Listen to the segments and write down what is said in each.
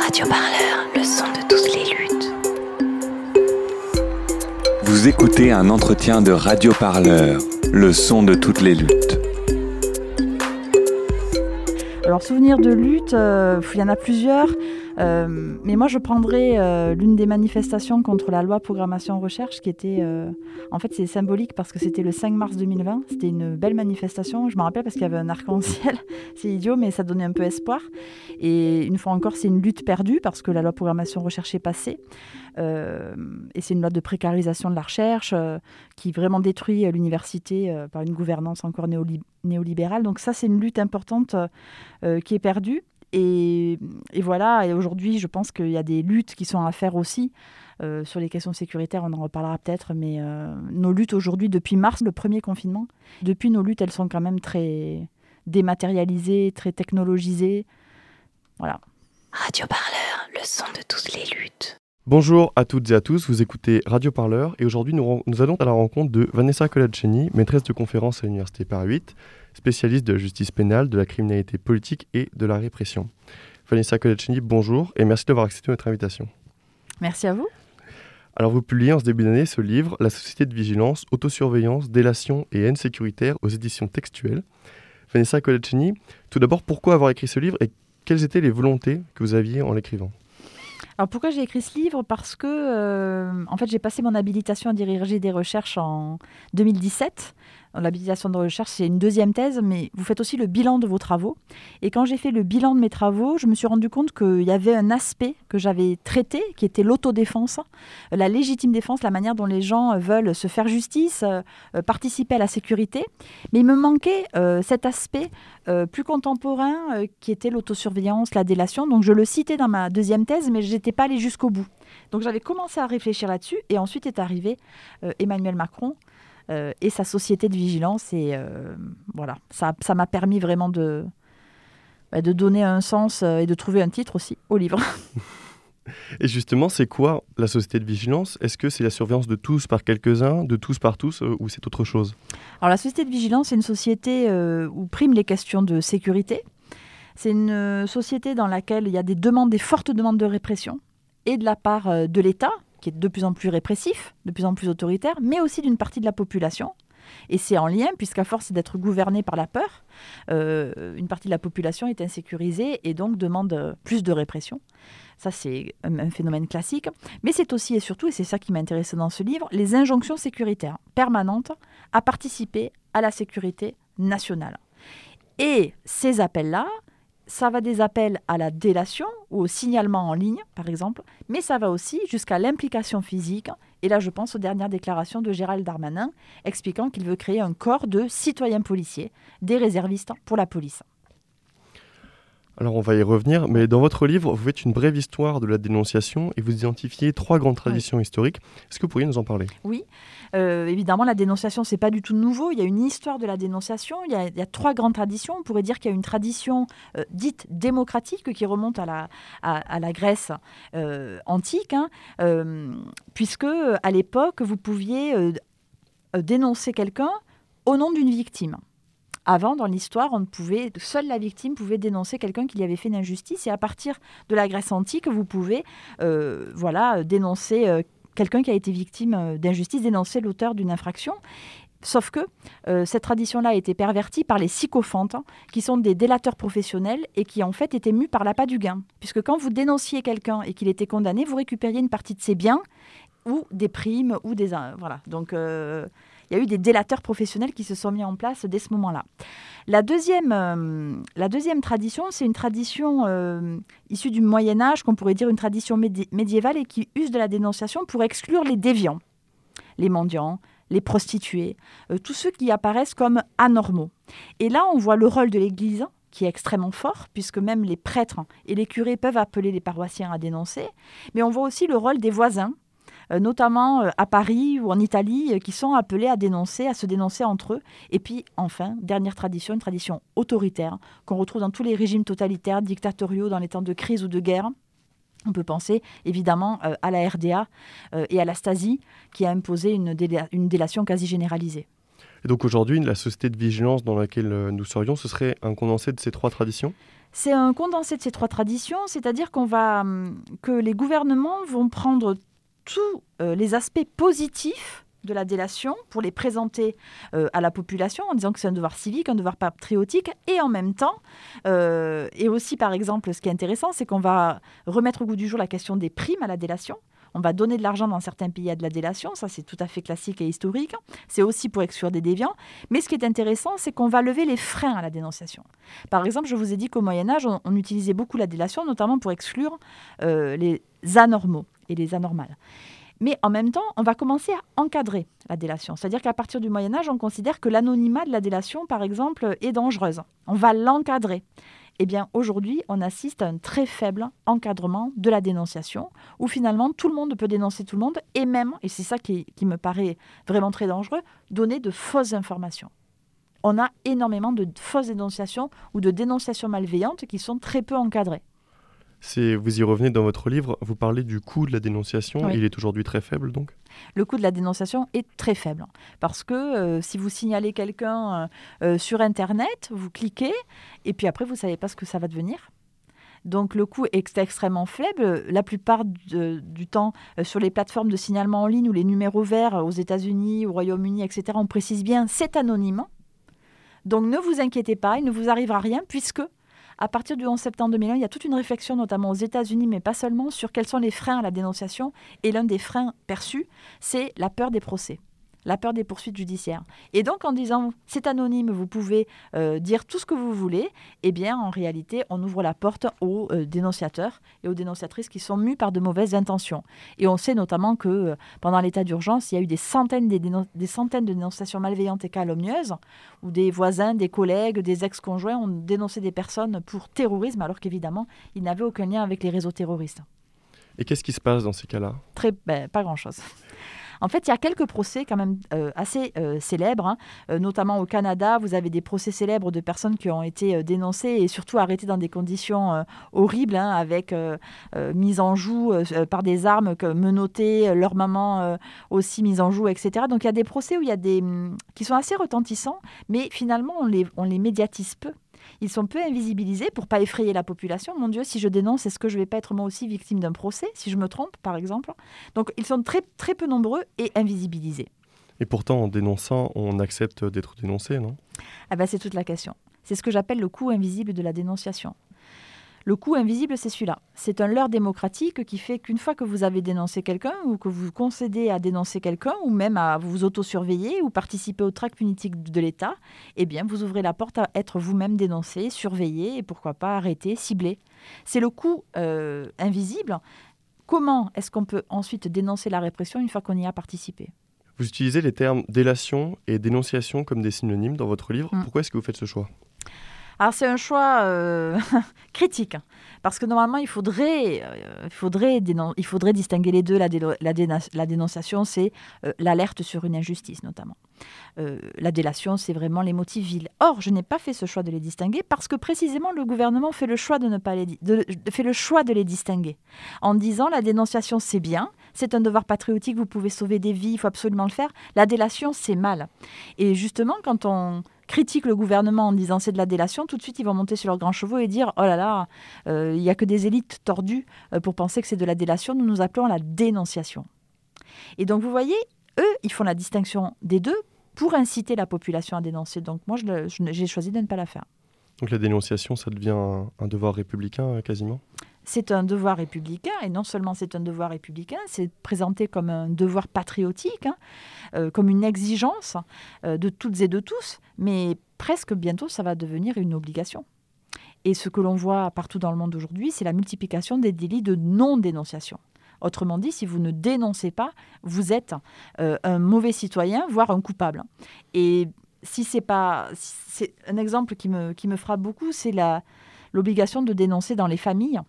Radio Parleur, le son de toutes les luttes. Vous écoutez un entretien de Radio Parleur, le son de toutes les luttes. Alors, souvenir de lutte, euh, il y en a plusieurs. Euh, mais moi, je prendrais euh, l'une des manifestations contre la loi programmation recherche qui était. euh, en fait, c'est symbolique parce que c'était le 5 mars 2020. C'était une belle manifestation. Je me rappelle parce qu'il y avait un arc-en-ciel. c'est idiot, mais ça donnait un peu espoir. Et une fois encore, c'est une lutte perdue parce que la loi programmation recherche est passée. Et c'est une loi de précarisation de la recherche qui vraiment détruit l'université par une gouvernance encore néoli- néolibérale. Donc ça, c'est une lutte importante qui est perdue. Et, et voilà, et aujourd'hui, je pense qu'il y a des luttes qui sont à faire aussi. euh, sur les questions sécuritaires, on en reparlera peut-être, mais euh, nos luttes aujourd'hui, depuis mars, le premier confinement, depuis nos luttes, elles sont quand même très dématérialisées, très technologisées. Voilà. Radio Parleur, le son de toutes les luttes. Bonjour à toutes et à tous, vous écoutez Radio Parleur et aujourd'hui nous, nous allons à la rencontre de Vanessa Colaceni, maîtresse de conférence à l'Université Paris 8, spécialiste de la justice pénale, de la criminalité politique et de la répression. Vanessa Colaceni, bonjour et merci d'avoir accepté notre invitation. Merci à vous. Alors vous publiez en ce début d'année ce livre, La société de vigilance, autosurveillance, délation et haine sécuritaire aux éditions textuelles. Vanessa Colaceni, tout d'abord pourquoi avoir écrit ce livre et quelles étaient les volontés que vous aviez en l'écrivant? Alors pourquoi j'ai écrit ce livre? Parce que, euh, en fait, j'ai passé mon habilitation à diriger des recherches en 2017. L'habilitation de recherche, c'est une deuxième thèse, mais vous faites aussi le bilan de vos travaux. Et quand j'ai fait le bilan de mes travaux, je me suis rendu compte qu'il y avait un aspect que j'avais traité, qui était l'autodéfense, la légitime défense, la manière dont les gens veulent se faire justice, euh, participer à la sécurité. Mais il me manquait euh, cet aspect euh, plus contemporain qui était l'autosurveillance, la délation. Donc je le citais dans ma deuxième thèse, mais je n'étais pas allée jusqu'au bout. Donc j'avais commencé à réfléchir là-dessus et ensuite est arrivé Emmanuel Macron euh, et sa société de vigilance. Et euh, voilà, ça ça m'a permis vraiment de, bah, de donner un sens euh, et de trouver un titre aussi au livre. Et justement, c'est quoi la société de vigilance? Est-ce que c'est la surveillance de tous par quelques-uns, de tous par tous, ou c'est autre chose? Alors la société de vigilance, c'est une société euh, où priment les questions de sécurité. C'est une euh, société dans laquelle il y a des demandes, des fortes demandes de répression, et de la part euh, de l'État, qui est de plus en plus répressif, de plus en plus autoritaire, mais aussi d'une partie de la population. Et c'est en lien, puisqu'à force d'être gouverné par la peur, euh, une partie de la population est insécurisée et donc demande euh, plus de répression. Ça, c'est un, phénomène classique. Mais c'est aussi et surtout, et c'est ça qui m'intéressait dans ce livre, les injonctions sécuritaires permanentes à participer à la sécurité nationale. Et ces appels-là, ça va des appels à la délation ou au signalement en ligne, par exemple, mais ça va aussi jusqu'à l'implication physique. Et là, je pense aux dernières déclarations de Gérald Darmanin expliquant qu'il veut créer un corps de citoyens policiers, des réservistes pour la police. Alors on va y revenir, mais dans votre livre, vous faites une brève histoire de la dénonciation et vous identifiez trois grandes traditions historiques. Est-ce que vous pourriez nous en parler? Oui, euh, évidemment, la dénonciation, c'est pas du tout nouveau. Il y a une histoire de la dénonciation. Il y a, il y a trois grandes traditions. On pourrait dire qu'il y a une tradition euh, dite démocratique qui remonte à la, à, à la Grèce euh, antique, hein, puisque à l'époque, vous pouviez dénoncer quelqu'un au nom d'une victime. Avant, dans l'histoire, on pouvait, seule la victime pouvait dénoncer quelqu'un qui lui avait fait une injustice. Et à partir de la Grèce antique, vous pouvez, euh, voilà, dénoncer euh, quelqu'un qui a été victime euh, d'injustice, dénoncer l'auteur d'une infraction. Sauf que cette tradition-là a été pervertie par les sycophantes, hein, qui sont des délateurs professionnels et qui en fait étaient mus par l'appât du gain. Puisque quand vous dénonciez quelqu'un et qu'il était condamné, vous récupériez une partie de ses biens ou des primes ou des voilà. Donc il y a eu des délateurs professionnels qui se sont mis en place dès ce moment-là. La deuxième, euh, la deuxième tradition, c'est une tradition euh, issue du Moyen Âge, qu'on pourrait dire une tradition médi- médiévale et qui use de la dénonciation pour exclure les déviants, les mendiants, les prostituées, euh, tous ceux qui apparaissent comme anormaux. Et là, on voit le rôle de l'Église qui est extrêmement fort, puisque même les prêtres et les curés peuvent appeler les paroissiens à dénoncer, mais on voit aussi le rôle des voisins, notamment euh, à Paris ou en Italie, euh, qui sont appelés à dénoncer, à se dénoncer entre eux. Et puis, enfin, dernière tradition, une tradition autoritaire qu'on retrouve dans tous les régimes totalitaires, dictatoriaux, dans les temps de crise ou de guerre. On peut penser évidemment euh, à la RDA euh, et à la Stasi, qui a imposé une, déla- une délation quasi généralisée. Et donc aujourd'hui, la société de vigilance dans laquelle euh, nous serions, ce serait un condensé de ces trois traditions? C'est un condensé de ces trois traditions, c'est-à-dire qu'on va hum, que les gouvernements vont prendre tous euh, les aspects positifs de la délation pour les présenter euh, à la population en disant que c'est un devoir civique, un devoir patriotique, et en même temps, euh, et aussi par exemple, ce qui est intéressant, c'est qu'on va remettre au goût du jour la question des primes à la délation. On va donner de l'argent dans certains pays à de la délation, ça c'est tout à fait classique et historique. C'est aussi pour exclure des déviants. Mais ce qui est intéressant, c'est qu'on va lever les freins à la dénonciation. Par exemple, je vous ai dit qu'au Moyen Âge, on, utilisait beaucoup la délation, notamment pour exclure les anormaux et les anormales. Mais en même temps, on va commencer à encadrer la délation. C'est-à-dire qu'à partir du Moyen Âge, on considère que l'anonymat de la délation, par exemple, est dangereuse. On va l'encadrer. Eh bien, aujourd'hui, on assiste à un très faible encadrement de la dénonciation, où finalement tout le monde peut dénoncer tout le monde, et même, et c'est ça qui, qui me paraît vraiment très dangereux, donner de fausses informations. On a énormément de fausses dénonciations ou de dénonciations malveillantes qui sont très peu encadrées vous y revenez dans votre livre, vous parlez du coût de la dénonciation. Il est aujourd'hui très faible, donc? Le coût de la dénonciation est très faible. Parce que euh, si vous signalez quelqu'un euh, euh, sur Internet, vous cliquez, et puis après, vous ne savez pas ce que ça va devenir. Donc le coût est extrêmement faible. La plupart du temps, sur les plateformes de signalement en ligne ou les numéros verts aux États-Unis, au Royaume-Uni, etc., on précise bien c'est anonyme. Donc ne vous inquiétez pas, il ne vous arrivera rien puisque à partir du 11 septembre 2001, il y a toute une réflexion, notamment aux États-Unis, mais pas seulement, sur quels sont les freins à la dénonciation. Et l'un des freins perçus, c'est la peur des procès la peur des poursuites judiciaires. Et donc en disant c'est anonyme, vous pouvez euh, dire tout ce que vous voulez, eh bien en réalité on ouvre la porte aux euh, dénonciateurs et aux dénonciatrices qui sont mus par de mauvaises intentions. Et on sait notamment que euh, pendant l'état d'urgence, il y a eu des centaines, des, centaines de dénonciations malveillantes et calomnieuses où des voisins, des collègues, des ex-conjoints ont dénoncé des personnes pour terrorisme alors qu'évidemment ils n'avaient aucun lien avec les réseaux terroristes. Et qu'est-ce qui se passe dans ces cas-là? Très, ben, pas grand-chose. En fait, il y a quelques procès quand même euh, assez euh, célèbres, hein. euh, notamment au Canada. Vous avez des procès célèbres de personnes qui ont été dénoncées et surtout arrêtées dans des conditions horribles, hein, avec mise en joue par des armes, menottées, leur maman aussi mise en joue, etc. Donc il y a des procès où il y a des hum, qui sont assez retentissants, mais finalement on les médiatise peu. Ils sont peu invisibilisés pour pas effrayer la population. Mon Dieu, si je dénonce, est-ce que je vais pas être moi aussi victime d'un procès, si je me trompe, par exemple? Donc, ils sont très, très peu nombreux et invisibilisés. Et pourtant, en dénonçant, on accepte d'être dénoncé, non? Ah ben, C'est toute la question. C'est ce que j'appelle le coût invisible de la dénonciation. Le coût invisible, c'est celui-là. C'est un leurre démocratique qui fait qu'une fois que vous avez dénoncé quelqu'un ou que vous concédez à dénoncer quelqu'un ou même à vous autosurveiller ou participer au tract punitique de l'État, eh bien, vous ouvrez la porte à être vous-même dénoncé, surveillé et pourquoi pas arrêté, ciblé. C'est le coût euh, invisible. Comment est-ce qu'on peut ensuite dénoncer la répression une fois qu'on y a participé? Vous utilisez les termes délation et dénonciation comme des synonymes dans votre livre. Mm. Pourquoi est-ce que vous faites ce choix? Alors c'est un choix euh, critique, parce que normalement il faudrait, euh, il faudrait, il faudrait distinguer les deux. La, la, dénonciation, c'est euh, l'alerte sur une injustice notamment. la délation, c'est vraiment les motifs vils. Or, je n'ai pas fait ce choix de les distinguer parce que précisément le gouvernement fait le choix de ne pas les, fait le choix de les distinguer en disant la dénonciation c'est bien, c'est un devoir patriotique, vous pouvez sauver des vies, il faut absolument le faire. La délation c'est mal. Et justement, quand on critiquent le gouvernement en disant c'est de la délation, tout de suite ils vont monter sur leurs grands chevaux et dire oh là là, euh, il n'y a que des élites tordues euh, pour penser que c'est de la délation, nous nous appelons la dénonciation. Et donc vous voyez, eux, ils font la distinction des deux pour inciter la population à dénoncer. Donc moi, j'ai choisi de ne pas la faire. Donc la dénonciation, ça devient un, devoir républicain euh, quasiment? C'est un devoir républicain, et non seulement c'est un devoir républicain, c'est présenté comme un devoir patriotique, hein, euh, comme une exigence euh, de toutes et de tous, mais presque bientôt ça va devenir une obligation. Et ce que l'on voit partout dans le monde aujourd'hui, c'est la multiplication des délits de non-dénonciation. Autrement dit, si vous ne dénoncez pas, vous êtes euh, un mauvais citoyen, voire un coupable. Et si c'est pas, c'est un exemple qui me, qui me frappe beaucoup, c'est l'obligation de dénoncer dans les familles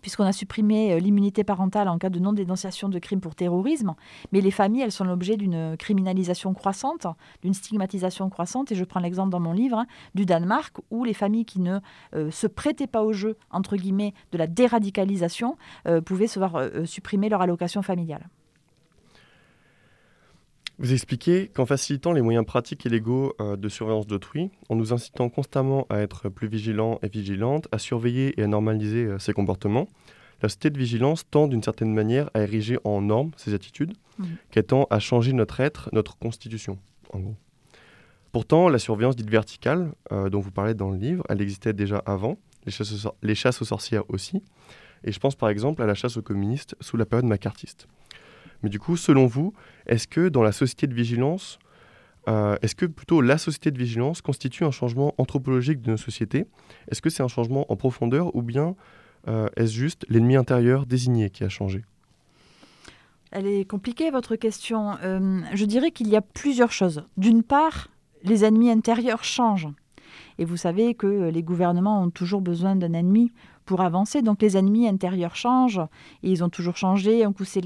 puisqu'on a supprimé euh, l'immunité parentale en cas de non-dénonciation de crimes pour terrorisme, mais les familles, elles sont l'objet d'une criminalisation croissante, d'une stigmatisation croissante, et je prends l'exemple dans mon livre hein, du Danemark, où les familles qui ne euh, se prêtaient pas au jeu, entre guillemets, de la déradicalisation, euh, pouvaient se voir supprimer leur allocation familiale. Vous expliquez qu'en facilitant les moyens pratiques et légaux euh, de surveillance d'autrui, en nous incitant constamment à être plus vigilants et vigilantes, à surveiller et à normaliser euh, ces comportements, la société de vigilance tend d'une certaine manière à ériger en norme ces attitudes, Mhm. qu'elle tend à changer notre être, notre constitution, en gros. Pourtant, la surveillance dite verticale, euh, dont vous parlez dans le livre, elle existait déjà avant, les chasses, aux sor- les chasses aux sorcières aussi, et je pense par exemple à la chasse aux communistes sous la période macartiste. Mais du coup, selon vous, est-ce que dans la société de vigilance, euh, est-ce que plutôt la société de vigilance constitue un changement anthropologique de nos sociétés? Est-ce que c'est un changement en profondeur ou bien euh, est-ce juste l'ennemi intérieur désigné qui a changé? Elle est compliquée, votre question. Euh, je dirais qu'il y a plusieurs choses. D'une part, les ennemis intérieurs changent. Et vous savez que les gouvernements ont toujours besoin d'un ennemi pour avancer. Donc les ennemis intérieurs changent et ils ont toujours changé. Un coup c'est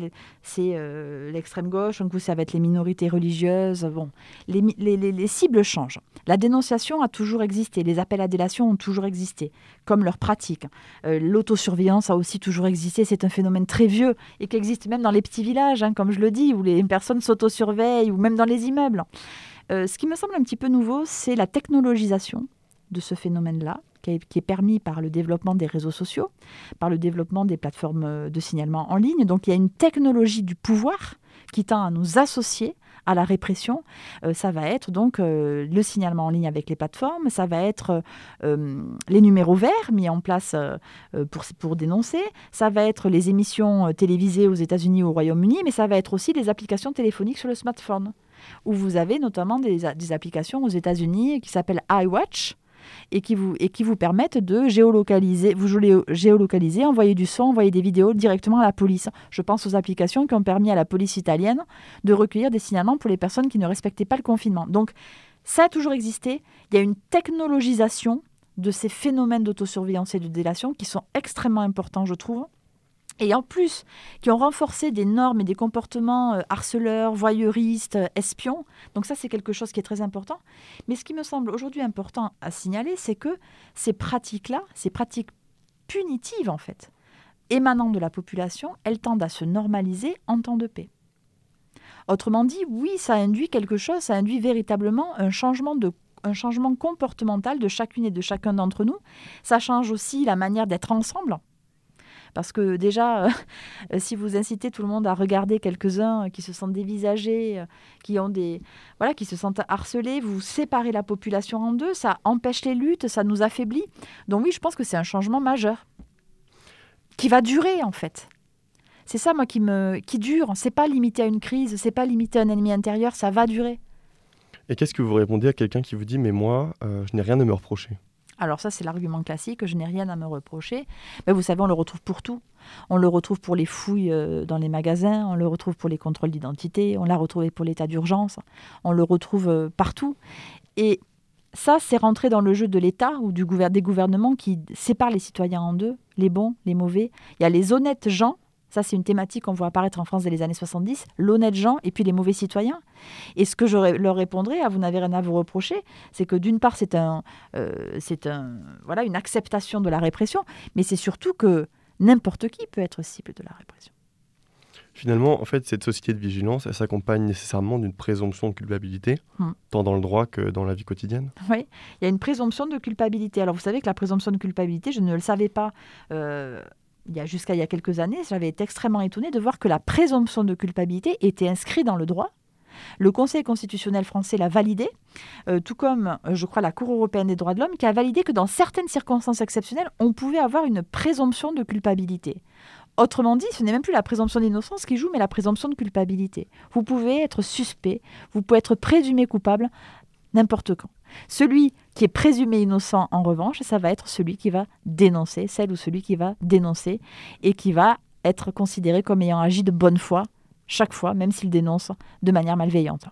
euh, l'extrême gauche, un coup ça va être les minorités religieuses. Bon, les cibles changent. La dénonciation a toujours existé, les appels à délation ont toujours existé, comme leur pratique. Euh, L'autosurveillance a aussi toujours existé. C'est un phénomène très vieux et qui existe même dans les petits villages, hein, comme je le dis, où les personnes s'autosurveillent ou même dans les immeubles. Euh, ce qui me semble un petit peu nouveau, c'est la technologisation de ce phénomène-là, qui est, permis par le développement des réseaux sociaux, par le développement des plateformes euh, de signalement en ligne. Donc il y a une technologie du pouvoir qui tend à nous associer à la répression. Euh, ça va être donc euh, le signalement en ligne avec les plateformes, ça va être les numéros verts mis en place pour, pour dénoncer, ça va être les émissions télévisées aux États-Unis ou au Royaume-Uni, mais ça va être aussi les applications téléphoniques sur le smartphone, où vous avez notamment des applications aux États-Unis qui s'appellent iWatch et qui vous, et qui vous permettent de géolocaliser, vous géo- géolocaliser, envoyer du son, envoyer des vidéos directement à la police. Je pense aux applications qui ont permis à la police italienne de recueillir des signalements pour les personnes qui ne respectaient pas le confinement. Donc, ça a toujours existé. Il y a une technologisation de ces phénomènes d'autosurveillance et de délation qui sont extrêmement importants, je trouve. Et en plus, qui ont renforcé des normes et des comportements euh, harceleurs, voyeuristes, euh, espions. Donc ça, c'est quelque chose qui est très important. Mais ce qui me semble aujourd'hui important à signaler, c'est que ces pratiques-là, ces pratiques punitives, en fait, émanant de la population, elles tendent à se normaliser en temps de paix. Autrement dit, oui, ça induit quelque chose, ça induit véritablement un changement de un changement comportemental de chacune et de chacun d'entre nous. Ça change aussi la manière d'être ensemble. Parce que déjà, euh, si vous incitez tout le monde à regarder quelques-uns qui se sentent dévisagés, euh, qui ont des voilà, qui se sentent harcelés, vous séparez la population en deux, ça empêche les luttes, ça nous affaiblit. Donc oui, je pense que c'est un changement majeur qui va durer en fait. C'est ça moi qui me qui dure. C'est pas limité à une crise, c'est pas limité à un ennemi intérieur, ça va durer. Et qu'est-ce que vous répondez à quelqu'un qui vous dit Mais moi, euh, je n'ai rien à me reprocher? Alors ça, c'est l'argument classique, je n'ai rien à me reprocher. Mais vous savez, on le retrouve pour tout. On le retrouve pour les fouilles euh, dans les magasins, on le retrouve pour les contrôles d'identité, on l'a retrouvé pour l'état d'urgence, on le retrouve euh, partout. Et ça, c'est rentré dans le jeu de l'État ou du des gouvernements qui séparent les citoyens en deux, les bons, les mauvais. Il y a les honnêtes gens, ça c'est une thématique qu'on voit apparaître en France dès les années 70, l'honnête gens et puis les mauvais citoyens. Et ce que je leur répondrais, à vous n'avez rien à vous reprocher, c'est que d'une part c'est un, euh, c'est un, voilà, une acceptation de la répression, mais c'est surtout que n'importe qui peut être cible de la répression. Finalement, en fait, cette société de vigilance, elle s'accompagne nécessairement d'une présomption de culpabilité, Hmm. tant dans le droit que dans la vie quotidienne. Oui, il y a une présomption de culpabilité. Alors vous savez que la présomption de culpabilité, je ne le savais pas euh, il y a jusqu'à il y a quelques années. J'avais été extrêmement étonnée de voir que la présomption de culpabilité était inscrite dans le droit. Le Conseil constitutionnel français l'a validé, euh, tout comme, euh, je crois, la Cour européenne des droits de l'homme, qui a validé que dans certaines circonstances exceptionnelles, on pouvait avoir une présomption de culpabilité. Autrement dit, ce n'est même plus la présomption d'innocence qui joue, mais la présomption de culpabilité. Vous pouvez être suspect, vous pouvez être présumé coupable n'importe quand. Celui qui est présumé innocent, en revanche, ça va être celui qui va dénoncer, celle ou celui qui va dénoncer et qui va être considéré comme ayant agi de bonne foi chaque fois, même s'il dénonce de manière malveillante.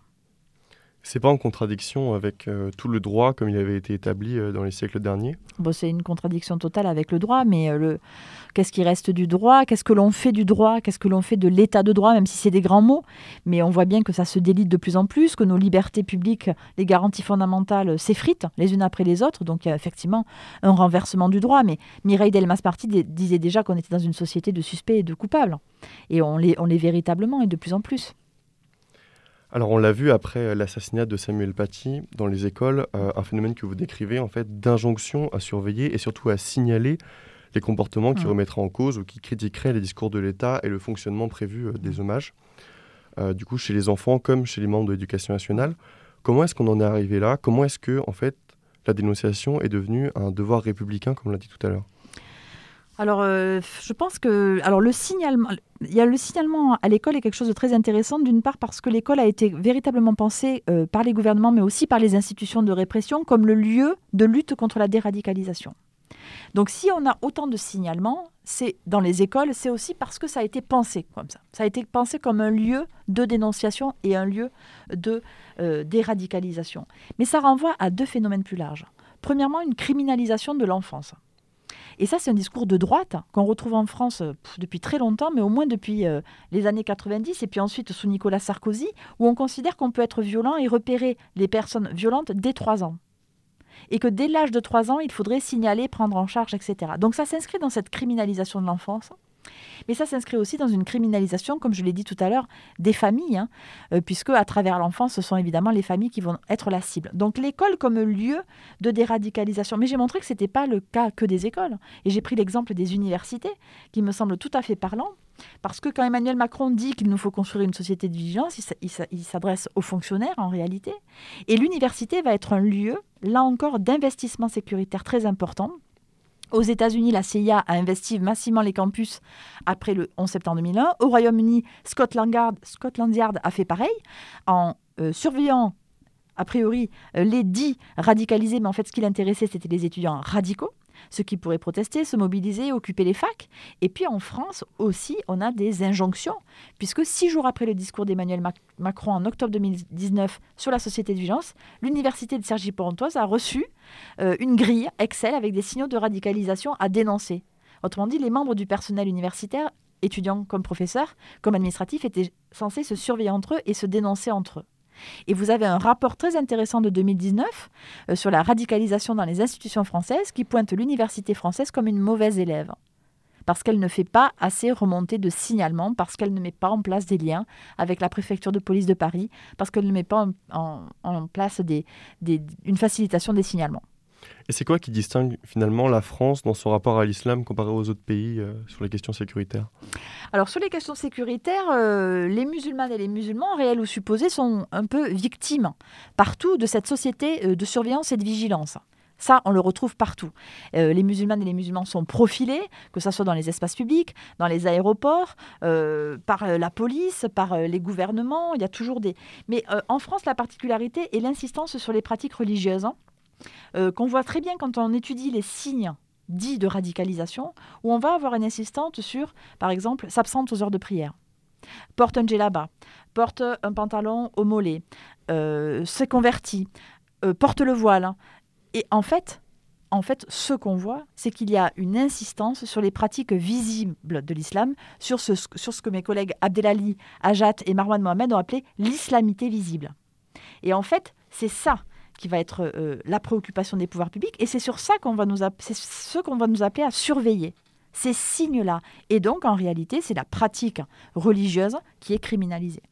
C'est pas en contradiction avec euh, tout le droit comme il avait été établi euh, dans les siècles derniers? Bon, c'est une contradiction totale avec le droit, mais euh, le... qu'est-ce qui reste du droit? Qu'est-ce que l'on fait du droit? Qu'est-ce que l'on fait de l'état de droit, même si c'est des grands mots? Mais on voit bien que ça se délite de plus en plus, que nos libertés publiques, les garanties fondamentales s'effritent les unes après les autres. Donc il y a effectivement un renversement du droit. Mais Mireille Delmas-Party dé- disait déjà qu'on était dans une société de suspects et de coupables. Et on l'est véritablement et de plus en plus. Alors on l'a vu après l'assassinat de Samuel Paty dans les écoles, euh, un phénomène que vous décrivez en fait d'injonction à surveiller et surtout à signaler les comportements qui Mm. remettraient en cause ou qui critiqueraient les discours de l'État et le fonctionnement prévu euh, des hommages. Euh, du coup, chez les enfants comme chez les membres de l'éducation nationale, comment est-ce qu'on en est arrivé là? Comment est-ce que en fait la dénonciation est devenue un devoir républicain, comme on l'a dit tout à l'heure? Alors, euh, je pense que le signalement à l'école est quelque chose de très intéressant. D'une part parce que l'école a été véritablement pensée euh, par les gouvernements, mais aussi par les institutions de répression comme le lieu de lutte contre la déradicalisation. Donc, si on a autant de signalements, c'est dans les écoles, c'est aussi parce que ça a été pensé comme ça. Ça a été pensé comme un lieu de dénonciation et un lieu de euh, déradicalisation. Mais ça renvoie à deux phénomènes plus larges. Premièrement, une criminalisation de l'enfance. Et ça, c'est un discours de droite qu'on retrouve en France euh, depuis très longtemps, mais au moins depuis euh, les années 90, et puis ensuite sous Nicolas Sarkozy, où on considère qu'on peut être violent et repérer les personnes violentes dès 3 ans. Et que dès l'âge de 3 ans, il faudrait signaler, prendre en charge, etc. Donc ça s'inscrit dans cette criminalisation de l'enfance. Mais ça s'inscrit aussi dans une criminalisation, comme je l'ai dit tout à l'heure, des familles, hein, euh, puisque à travers l'enfance, ce sont évidemment les familles qui vont être la cible. Donc l'école comme lieu de déradicalisation. Mais j'ai montré que ce n'était pas le cas que des écoles. Et j'ai pris l'exemple des universités, qui me semble tout à fait parlant. Parce que quand Emmanuel Macron dit qu'il nous faut construire une société de vigilance, il s'a- il s'a- il s'adresse aux fonctionnaires en réalité. Et l'université va être un lieu, là encore, d'investissement sécuritaire très important. Aux États-Unis, la CIA a investi massivement les campus après le 11 septembre 2001. Au Royaume-Uni, Scotland Yard, a fait pareil en euh, surveillant a priori euh, les dits radicalisés, mais en fait ce qui l'intéressait c'était les étudiants radicaux, ceux qui pourraient protester, se mobiliser, occuper les facs. Et puis en France aussi, on a des injonctions, puisque six jours après le discours d'Emmanuel Mac- Macron en octobre 2019 sur la société de vigilance, l'université de Cergy-Pontoise a reçu euh, une grille Excel avec des signaux de radicalisation à dénoncer. Autrement dit, les membres du personnel universitaire, étudiants comme professeurs, comme administratifs, étaient censés se surveiller entre eux et se dénoncer entre eux. Et vous avez un rapport très intéressant de 2019 euh, sur la radicalisation dans les institutions françaises qui pointe l'université française comme une mauvaise élève. Parce qu'elle ne fait pas assez remonter de signalement, parce qu'elle ne met pas en place des liens avec la préfecture de police de Paris, parce qu'elle ne met pas en, place une facilitation des signalements. Et c'est quoi qui distingue finalement la France dans son rapport à l'islam comparé aux autres pays euh, sur les questions sécuritaires? Alors sur les questions sécuritaires, euh, les musulmanes et les musulmans, réels ou supposés, sont un peu victimes partout de cette société euh, de surveillance et de vigilance. Ça, on le retrouve partout. Les musulmanes et les musulmans sont profilés, que ce soit dans les espaces publics, dans les aéroports, par la police, par les gouvernements. Il y a toujours des. Mais en France, la particularité est l'insistance sur les pratiques religieuses, hein, euh, qu'on voit très bien quand on étudie les signes dits de radicalisation, où on va avoir une insistance sur, par exemple, s'absente aux heures de prière, porte un djellaba, porte un pantalon au mollet, euh, se convertit, euh, porte le voile. Et en fait, en fait, ce qu'on voit, c'est qu'il y a une insistance sur les pratiques visibles de l'islam, sur ce, sur ce que mes collègues Abdelali, Ajat et Marwan Mohamed ont appelé l'islamité visible. Et en fait, c'est ça qui va être euh, la préoccupation des pouvoirs publics, et c'est sur ça qu'on va nous, c'est ce qu'on va nous appeler à surveiller ces signes-là. Et donc, en réalité, c'est la pratique religieuse qui est criminalisée.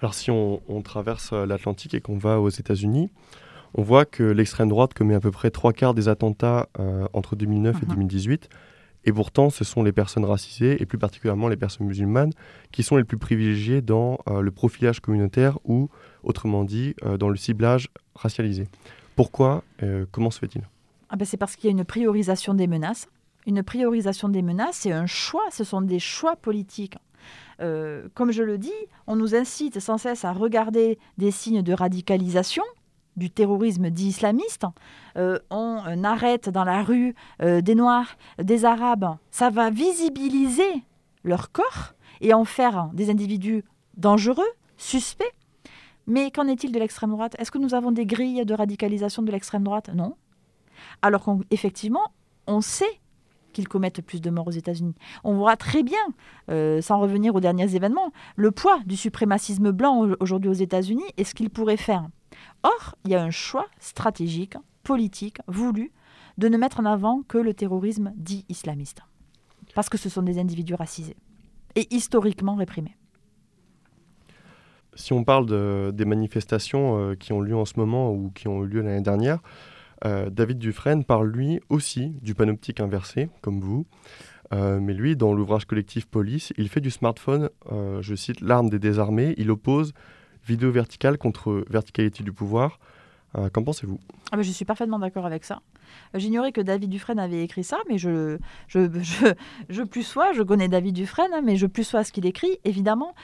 Alors si on, on traverse euh, l'Atlantique et qu'on va aux États-Unis, on voit que l'extrême droite commet à peu près trois quarts des attentats euh, entre 2009 et Mhm. 2018. Et pourtant, ce sont les personnes racisées, et plus particulièrement les personnes musulmanes, qui sont les plus privilégiées dans euh, le profilage communautaire ou, autrement dit, euh, dans le ciblage racialisé. Pourquoi euh, Comment se fait-il? Ah ben, c'est parce qu'il y a une priorisation des menaces. Une priorisation des menaces, c'est un choix, ce sont des choix politiques. Comme je le dis, on nous incite sans cesse à regarder des signes de radicalisation du terrorisme dit islamiste. Euh, on euh, arrête dans la rue euh, des Noirs, des Arabes. Ça va visibiliser leur corps et en faire des individus dangereux, suspects. Mais qu'en est-il de l'extrême droite? Est-ce que nous avons des grilles de radicalisation de l'extrême droite? Non. Alors qu'effectivement, on sait qu'ils commettent plus de morts aux États-Unis. On voit très bien, sans revenir aux derniers événements, le poids du suprémacisme blanc au- aujourd'hui aux États-Unis et ce qu'il pourrait faire. Or, il y a un choix stratégique, politique, voulu, de ne mettre en avant que le terrorisme dit islamiste. Parce que ce sont des individus racisés et historiquement réprimés. si on parle de, des manifestations qui ont lieu en ce moment ou qui ont eu lieu l'année dernière, David Dufresne parle lui aussi du panoptique inversé, comme vous. mais lui, dans l'ouvrage collectif Police, il fait du smartphone, je cite, l'arme des désarmés. Il oppose vidéo verticale contre verticalité du pouvoir. Euh, qu'en pensez-vous? Ah Je suis parfaitement d'accord avec ça. J'ignorais que David Dufresne avait écrit ça, mais je, je, je, je plus sois, je connais David Dufresne, hein, mais je plus sois ce qu'il écrit. Évidemment,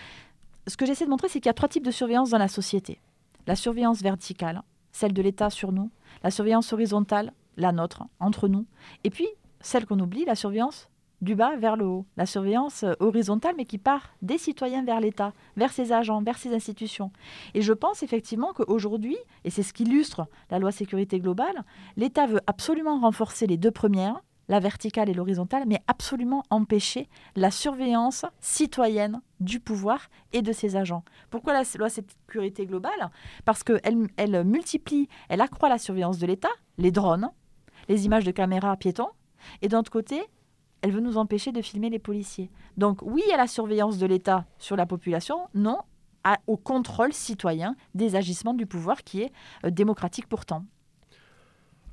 ce que j'essaie de montrer, c'est qu'il y a trois types de surveillance dans la société. La surveillance verticale, celle de l'État sur nous, la surveillance horizontale, la nôtre, entre nous, et puis celle qu'on oublie, la surveillance du bas vers le haut, la surveillance euh, horizontale, mais qui part des citoyens vers l'État, vers ses agents, vers ses institutions. Et je pense effectivement qu'aujourd'hui, et c'est ce qu'illustre la loi sécurité globale, l'État veut absolument renforcer les deux premières, la verticale et l'horizontale, mais absolument empêcher la surveillance citoyenne du pouvoir et de ses agents. Pourquoi la loi sécurité globale? Parce qu'elle elle multiplie, elle accroît la surveillance de l'État, les drones, les images de caméras piétons, et d'un autre côté, elle veut nous empêcher de filmer les policiers. Donc oui à la surveillance de l'État sur la population, non au contrôle citoyen des agissements du pouvoir qui est euh, démocratique pourtant.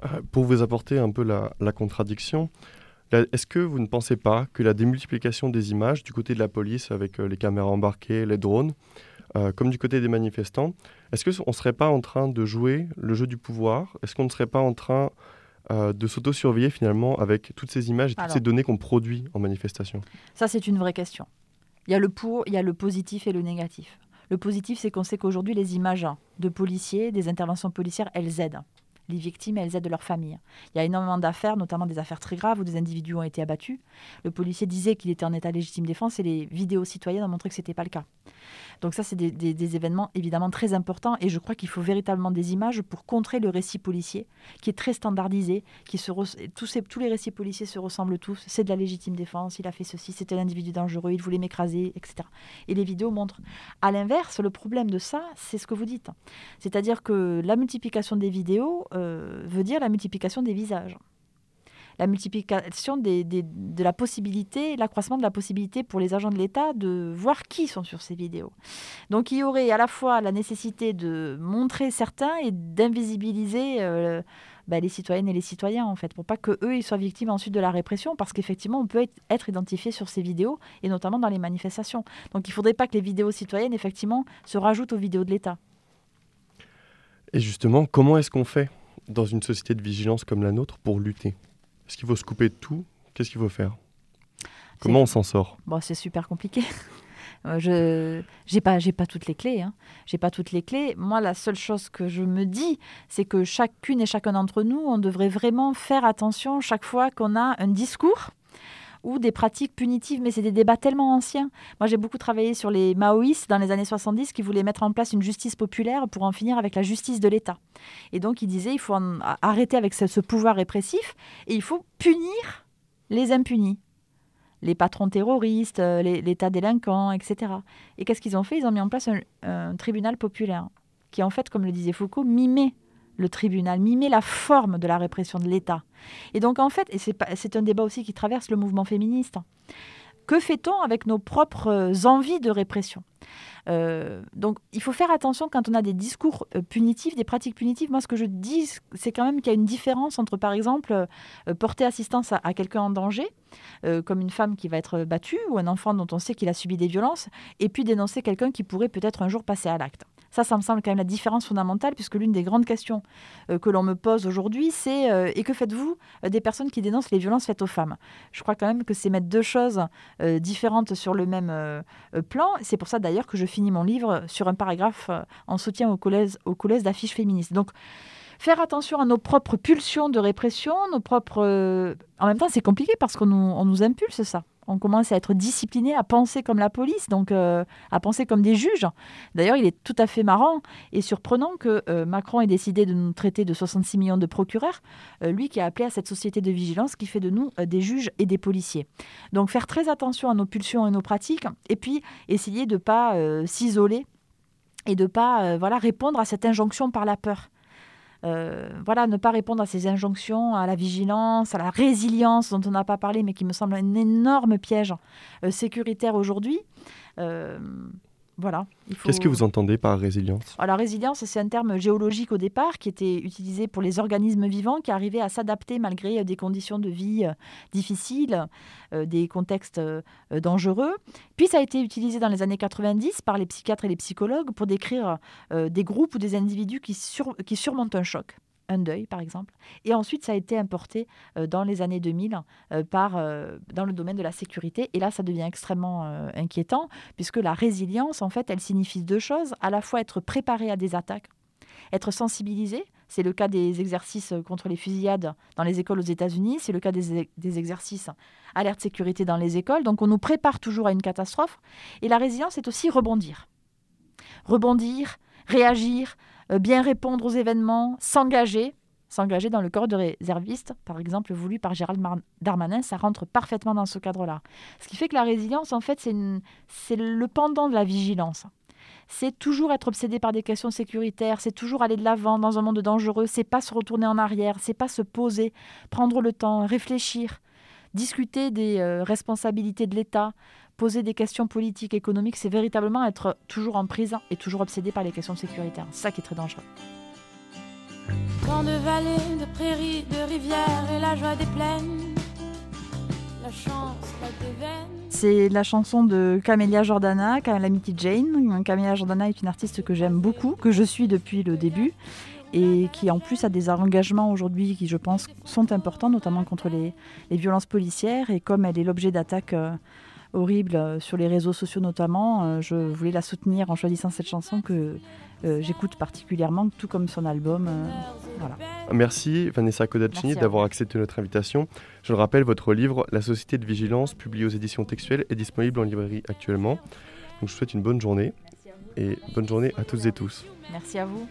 Euh, pour vous apporter un peu la, contradiction, est-ce que vous ne pensez pas que la démultiplication des images du côté de la police avec euh, les caméras embarquées, les drones, comme du côté des manifestants, est-ce qu'on ne serait pas en train de jouer le jeu du pouvoir? Est-ce qu'on ne serait pas en train euh, de s'auto-surveiller finalement avec toutes ces images et toutes ces données qu'on produit en manifestation Ça, c'est une vraie question. Il y a le pour, il y a le positif et le négatif. Le positif, c'est qu'on sait qu'aujourd'hui, les images de policiers, des interventions policières, elles aident les victimes et elles aident leurs familles. Il y a énormément d'affaires, notamment des affaires très graves où des individus ont été abattus. Le policier disait qu'il était en état légitime défense et les vidéos citoyennes ont montré que ce n'était pas le cas. Donc ça, c'est des, événements évidemment très importants et je crois qu'il faut véritablement des images pour contrer le récit policier qui est très standardisé, qui se tous, tous les récits policiers se ressemblent tous. C'est de la légitime défense, il a fait ceci, c'était un individu dangereux, il voulait m'écraser, etc. Et les vidéos montrent. À l'inverse, le problème de ça, c'est ce que vous dites. C'est-à-dire que la multiplication des vidéos euh, veut dire la multiplication des visages la multiplication de la possibilité, l'accroissement de la possibilité pour les agents de l'État de voir qui sont sur ces vidéos. Donc il y aurait à la fois la nécessité de montrer certains et d'invisibiliser euh, bah, les citoyennes et les citoyens en fait, pour pas que eux ils soient victimes ensuite de la répression, parce qu'effectivement on peut être, être, identifié sur ces vidéos et notamment dans les manifestations. Donc il faudrait pas que les vidéos citoyennes effectivement se rajoutent aux vidéos de l'État. Et justement, comment est-ce qu'on fait? Dans une société de vigilance comme la nôtre pour lutter est-ce qu'il faut se couper de tout? Qu'est-ce qu'il faut faire? Comment on s'en sort? Bon, C'est super compliqué. Euh, je n'ai pas, pas toutes les clés. Hein. J'ai pas toutes les clés. Moi, la seule chose que je me dis, c'est que chacune et chacun d'entre nous, on devrait vraiment faire attention chaque fois qu'on a un discours ou des pratiques punitives, mais c'est des débats tellement anciens. Moi, j'ai beaucoup travaillé sur les maoïstes dans les années 70 qui voulaient mettre en place une justice populaire pour en finir avec la justice de l'État. Et donc, ils disaient il faut arrêter avec ce, pouvoir répressif et il faut punir les impunis les patrons terroristes, euh, l'État délinquant, etc. Et qu'est-ce qu'ils ont fait? Ils ont mis en place un, un, tribunal populaire qui, en fait, comme le disait Foucault, mimait le tribunal, mimer la forme de la répression de l'État. Et donc en fait, et c'est un débat aussi qui traverse le mouvement féministe, que fait-on avec nos propres envies de répression? Euh, donc, il faut faire attention quand on a des discours euh, punitifs, des pratiques punitives. Moi, ce que je dis, c'est quand même qu'il y a une différence entre, par exemple, euh, porter assistance à, quelqu'un en danger, comme une femme qui va être battue ou un enfant dont on sait qu'il a subi des violences, et puis dénoncer quelqu'un qui pourrait peut-être un jour passer à l'acte. Ça, ça me semble quand même la différence fondamentale, puisque l'une des grandes questions euh, que l'on me pose aujourd'hui, c'est euh, et que faites-vous euh, des personnes qui dénoncent les violences faites aux femmes? Je crois quand même que c'est mettre deux choses différentes sur le même plan. C'est pour ça d'ailleurs que je finis mon livre sur un paragraphe en soutien au collège, au collège d'affiches féministes. Donc, faire attention à nos propres pulsions de répression, nos propres. En même temps, c'est compliqué parce qu'on on nous impulse ça on commence à être discipliné, à penser comme la police, donc euh, à penser comme des juges. D'ailleurs, il est tout à fait marrant et surprenant que euh, Macron ait décidé de nous traiter de 66 millions de procureurs, euh, lui qui a appelé à cette société de vigilance qui fait de nous des juges et des policiers. Donc faire très attention à nos pulsions et nos pratiques, et puis essayer de ne pas s'isoler et de ne pas voilà, répondre à cette injonction par la peur. Euh, voilà, ne pas répondre à ces injonctions, à la vigilance, à la résilience dont on n'a pas parlé, mais qui me semble un énorme piège euh, sécuritaire aujourd'hui. Euh, Voilà. il faut- Qu'est-ce que vous entendez par résilience? Alors, la résilience, c'est un terme géologique au départ qui était utilisé pour les organismes vivants qui arrivaient à s'adapter malgré euh, des conditions de vie euh, difficiles, euh, des contextes euh, dangereux. Puis ça a été utilisé dans les années 90 par les psychiatres et les psychologues pour décrire euh, des groupes ou des individus qui, sur- qui surmontent un choc. Un deuil, par exemple. Et ensuite, ça a été importé euh, dans les années 2000 euh, par, euh, dans le domaine de la sécurité. Et là, ça devient extrêmement inquiétant, puisque la résilience, en fait, elle signifie deux choses. À la fois être préparé à des attaques, être sensibilisé. C'est le cas des exercices contre les fusillades dans les écoles aux États-Unis. C'est le cas des, des exercices alerte sécurité dans les écoles. Donc, on nous prépare toujours à une catastrophe. Et la résilience, c'est aussi rebondir. Rebondir, réagir, bien répondre aux événements, s'engager. S'engager dans le corps de réserviste, par exemple, voulu par Gérald Darmanin, ça rentre parfaitement dans ce cadre-là. Ce qui fait que la résilience, en fait, c'est le pendant de la vigilance. C'est toujours être obsédé par des questions sécuritaires, c'est toujours aller de l'avant dans un monde dangereux, c'est pas se retourner en arrière, c'est pas se poser, prendre le temps, réfléchir, discuter des euh, responsabilités de l'État, poser des questions politiques, économiques, c'est véritablement être toujours en prise et toujours obsédé par les questions sécuritaires. C'est ça qui est très dangereux. Tant de vallées, de prairies, de rivières et la joie des plaines. La chance, la déveine. C'est la chanson de Camélia Jordana, Calamity Jane. Camélia Jordana est une artiste que j'aime beaucoup, que je suis depuis le début et qui en plus a des engagements aujourd'hui qui je pense sont importants, notamment contre les, les violences policières. Et comme elle est l'objet d'attaques euh, horribles euh, sur les réseaux sociaux notamment, euh, je voulais la soutenir en choisissant cette chanson que euh, j'écoute particulièrement, tout comme son album. voilà. Merci Vanessa à d'avoir accepté notre invitation. Je le rappelle, votre livre La Société de Vigilance, publié aux éditions textuelles, est disponible en librairie actuellement. Donc je vous souhaite une bonne journée et bonne journée à toutes et tous. Merci à vous.